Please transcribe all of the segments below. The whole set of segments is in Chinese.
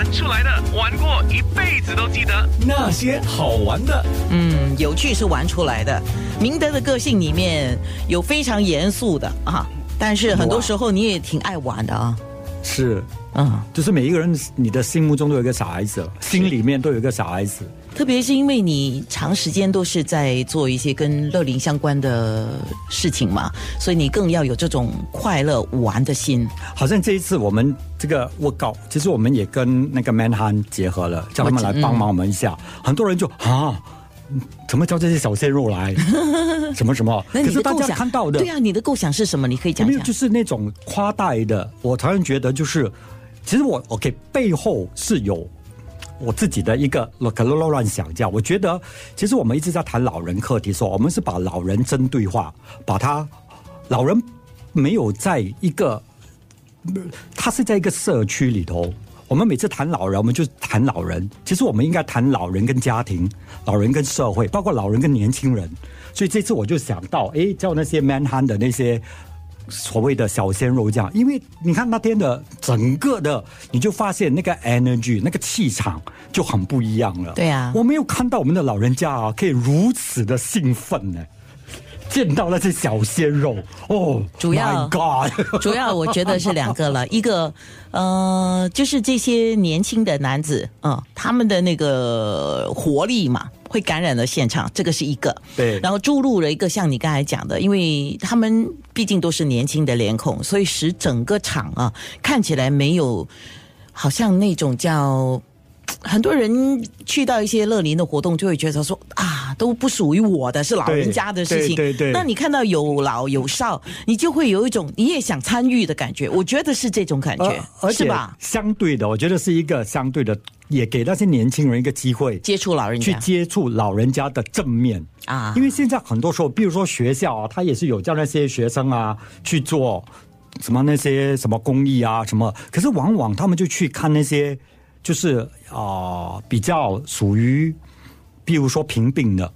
玩出来的，玩过一辈子都记得那些好玩的。嗯，有趣是玩出来的。明德的个性里面有非常严肃的啊，但是很多时候你也挺爱玩的啊。是，嗯，就是每一个人，你的心目中都有一个小孩子，心里面都有一个小孩子。特别是因为你长时间都是在做一些跟乐龄相关的事情嘛，所以你更要有这种快乐玩的心。好像这一次我们这个我搞，其实我们也跟那个 Manhan 结合了，叫他们来帮忙我们一下。很多人就啊，怎么叫这些小鲜肉来？什么什么？可是大家看到的，对啊，你的构想是什么？你可以讲讲。就是那种夸大的，我常常觉得就是，其实我 OK 背后是有。我自己的一个乱乱乱想这样，我觉得其实我们一直在谈老人课题，说我们是把老人针对化，把他老人没有在一个，他是在一个社区里头。我们每次谈老人，我们就谈老人。其实我们应该谈老人跟家庭，老人跟社会，包括老人跟年轻人。所以这次我就想到，哎，叫那些 man hand 的那些。所谓的小鲜肉这样，因为你看那天的整个的，你就发现那个 energy 那个气场就很不一样了。对啊，我没有看到我们的老人家啊，可以如此的兴奋呢。见到那些小鲜肉哦，主要 主要我觉得是两个了，一个呃，就是这些年轻的男子，嗯，他们的那个活力嘛，会感染了现场，这个是一个。对，然后注入了一个像你刚才讲的，因为他们毕竟都是年轻的脸孔，所以使整个场啊看起来没有好像那种叫。很多人去到一些乐林的活动，就会觉得说啊，都不属于我的，是老人家的事情。对对。那你看到有老有少，你就会有一种你也想参与的感觉。我觉得是这种感觉，是吧？相对的，我觉得是一个相对的，也给那些年轻人一个机会接触老人家，去接触老人家的正面啊。因为现在很多时候，比如说学校啊，他也是有叫那些学生啊去做什么那些什么公益啊什么，可是往往他们就去看那些。就是啊，比较属于，比如说贫病的，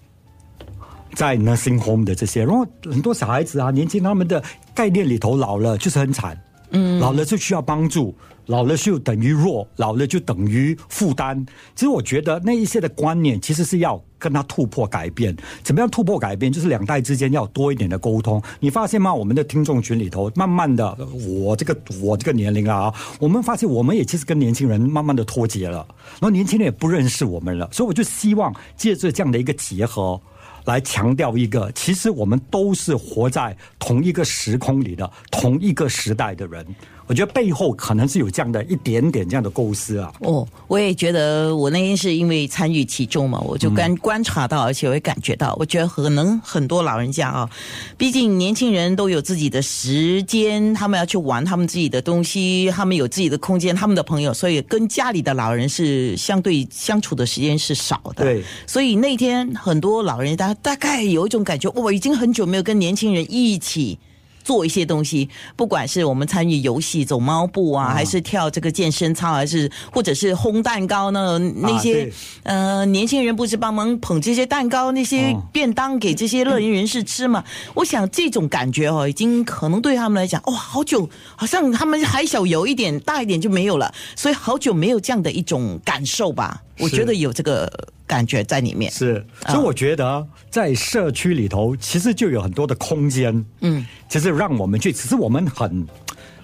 在 nursing home 的这些，然后很多小孩子啊，年轻他们的概念里头，老了就是很惨，嗯，老了就需要帮助。老了就等于弱，老了就等于负担。其实我觉得那一些的观念，其实是要跟他突破改变。怎么样突破改变？就是两代之间要多一点的沟通。你发现吗？我们的听众群里头，慢慢的，我这个我这个年龄啊，我们发现我们也其实跟年轻人慢慢的脱节了，然后年轻人也不认识我们了。所以我就希望借着这样的一个结合，来强调一个，其实我们都是活在同一个时空里的同一个时代的人。我觉得背后可能是有这样的一点点这样的构思啊。哦，我也觉得我那天是因为参与其中嘛，我就观观察到，而且我也感觉到，我觉得可能很多老人家啊，毕竟年轻人都有自己的时间，他们要去玩他们自己的东西，他们有自己的空间，他们的朋友，所以跟家里的老人是相对相处的时间是少的。对，所以那天很多老人家大概有一种感觉，我已经很久没有跟年轻人一起。做一些东西，不管是我们参与游戏走猫步啊，还是跳这个健身操，还是或者是烘蛋糕呢？那些呃年轻人不是帮忙捧这些蛋糕、那些便当给这些乐龄人士吃嘛？我想这种感觉哦，已经可能对他们来讲，哇，好久好像他们还小有一点，大一点就没有了，所以好久没有这样的一种感受吧。我觉得有这个感觉在里面，是，所以我觉得在社区里头，其实就有很多的空间，嗯，其实让我们去，只是我们很，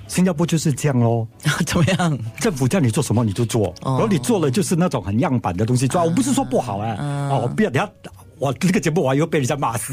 新加坡就是这样喽，怎么样？政府叫你做什么你就做，然后你做了就是那种很样板的东西，做，我不是说不好哎，哦，不要等下我这个节目完以后被人家骂死，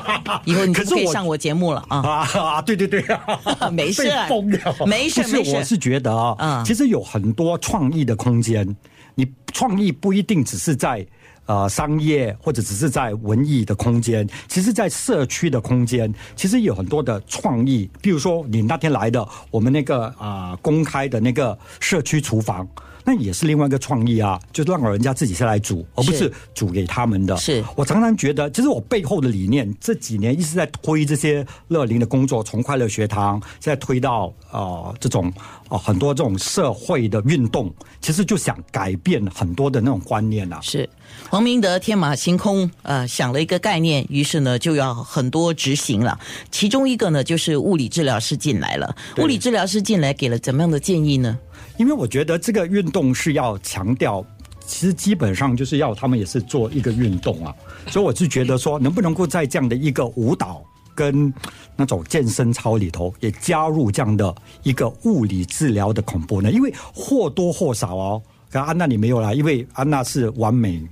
以后你可以上我节目了啊 啊，对对对，没事，疯了，没事没事，我是觉得啊，其实有很多创意的空间。你创意不一定只是在呃商业或者只是在文艺的空间，其实，在社区的空间，其实有很多的创意。比如说，你那天来的我们那个啊公开的那个社区厨房。那也是另外一个创意啊，就是让老人家自己下来煮，而不是煮给他们的。是我常常觉得，其实我背后的理念，这几年一直在推这些乐龄的工作，从快乐学堂，现在推到呃这种呃很多这种社会的运动，其实就想改变很多的那种观念啊。是黄明德天马行空呃想了一个概念，于是呢就要很多执行了。其中一个呢就是物理治疗师进来了，物理治疗师进来给了怎么样的建议呢？因为我觉得这个运动是要强调，其实基本上就是要他们也是做一个运动啊，所以我是觉得说，能不能够在这样的一个舞蹈跟那种健身操里头，也加入这样的一个物理治疗的恐怖呢？因为或多或少哦，可安娜你没有啦，因为安娜是完美，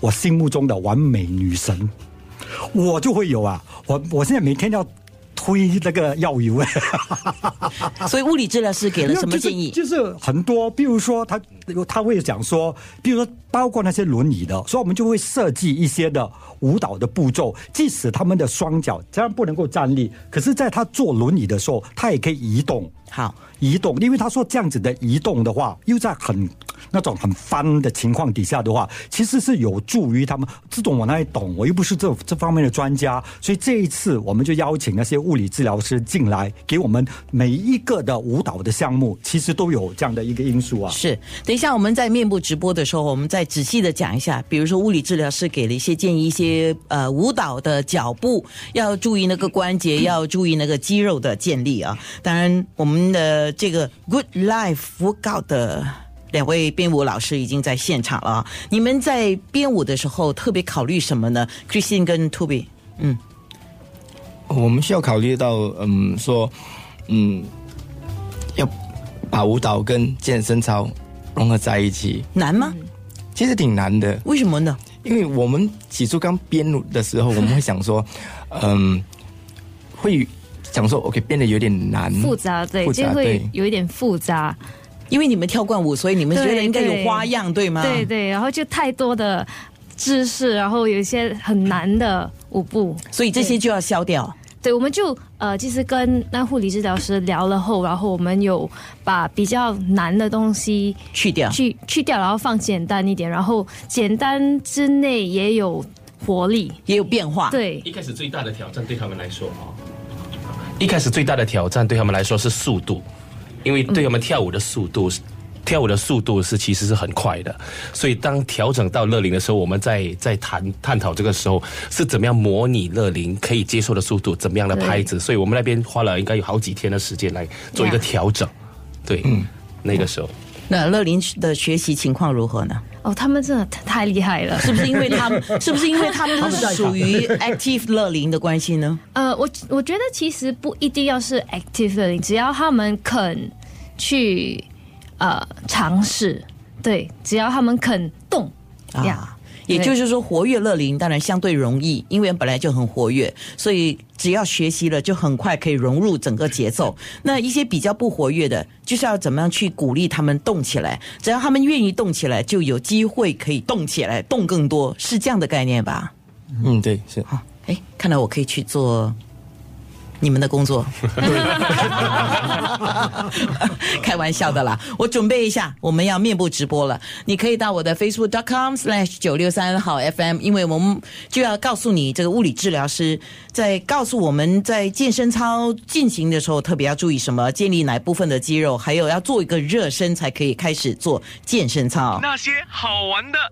我心目中的完美女神，我就会有啊，我我现在每天要。推那个药油哎，所以物理治疗师给了什么建议？就是很多，比如说他他会讲说，比如说包括那些轮椅的，所以我们就会设计一些的舞蹈的步骤，即使他们的双脚这样不能够站立，可是在他坐轮椅的时候，他也可以移动。好。移动，因为他说这样子的移动的话，又在很那种很翻的情况底下的话，其实是有助于他们。这种我哪里懂？我又不是这这方面的专家，所以这一次我们就邀请那些物理治疗师进来，给我们每一个的舞蹈的项目，其实都有这样的一个因素啊。是，等一下我们在面部直播的时候，我们再仔细的讲一下，比如说物理治疗师给了一些建议，一些呃舞蹈的脚步要注意那个关节，要注意那个肌肉的建立啊。当然，我们的。这个 Good Life 舞蹈的两位编舞老师已经在现场了。你们在编舞的时候特别考虑什么呢？Christine 跟 Toby，嗯，我们需要考虑到，嗯，说，嗯，要把舞蹈跟健身操融合在一起，难吗？其实挺难的。为什么呢？因为我们起初刚编舞的时候，我们会想说，嗯，会。想说 OK 变得有点难，复杂对，就会有一点复杂。因为你们跳惯舞，所以你们觉得应该有花样，对吗？对对，然后就太多的知识，然后有一些很难的舞步，所以这些就要消掉。对，我们就呃，其实跟那护理治疗师聊了后，然后我们有把比较难的东西去掉，去去掉，然后放简单一点，然后简单之内也有活力，也有变化。对，一开始最大的挑战对他们来说啊。一开始最大的挑战对他们来说是速度，因为对他们跳舞的速度，跳舞的速度是其实是很快的，所以当调整到乐龄的时候，我们在在谈探讨这个时候是怎么样模拟乐龄可以接受的速度，怎么样的拍子，所以我们那边花了应该有好几天的时间来做一个调整，对，那个时候。那乐林的学习情况如何呢？哦，他们真的太厉害了，是不是因为他们 是不是因为他们是属于 active 乐林的关系呢？呃，我我觉得其实不一定要是 active 乐林，只要他们肯去呃尝试，对，只要他们肯动啊。也就是说，活跃乐龄当然相对容易，因为本来就很活跃，所以只要学习了，就很快可以融入整个节奏。那一些比较不活跃的，就是要怎么样去鼓励他们动起来？只要他们愿意动起来，就有机会可以动起来，动更多，是这样的概念吧？嗯，对，是。好，哎，看来我可以去做。你们的工作，开玩笑的啦。我准备一下，我们要面部直播了。你可以到我的 facebook.com/slash 九六三号 FM，因为我们就要告诉你，这个物理治疗师在告诉我们在健身操进行的时候，特别要注意什么，建立哪部分的肌肉，还有要做一个热身才可以开始做健身操。那些好玩的。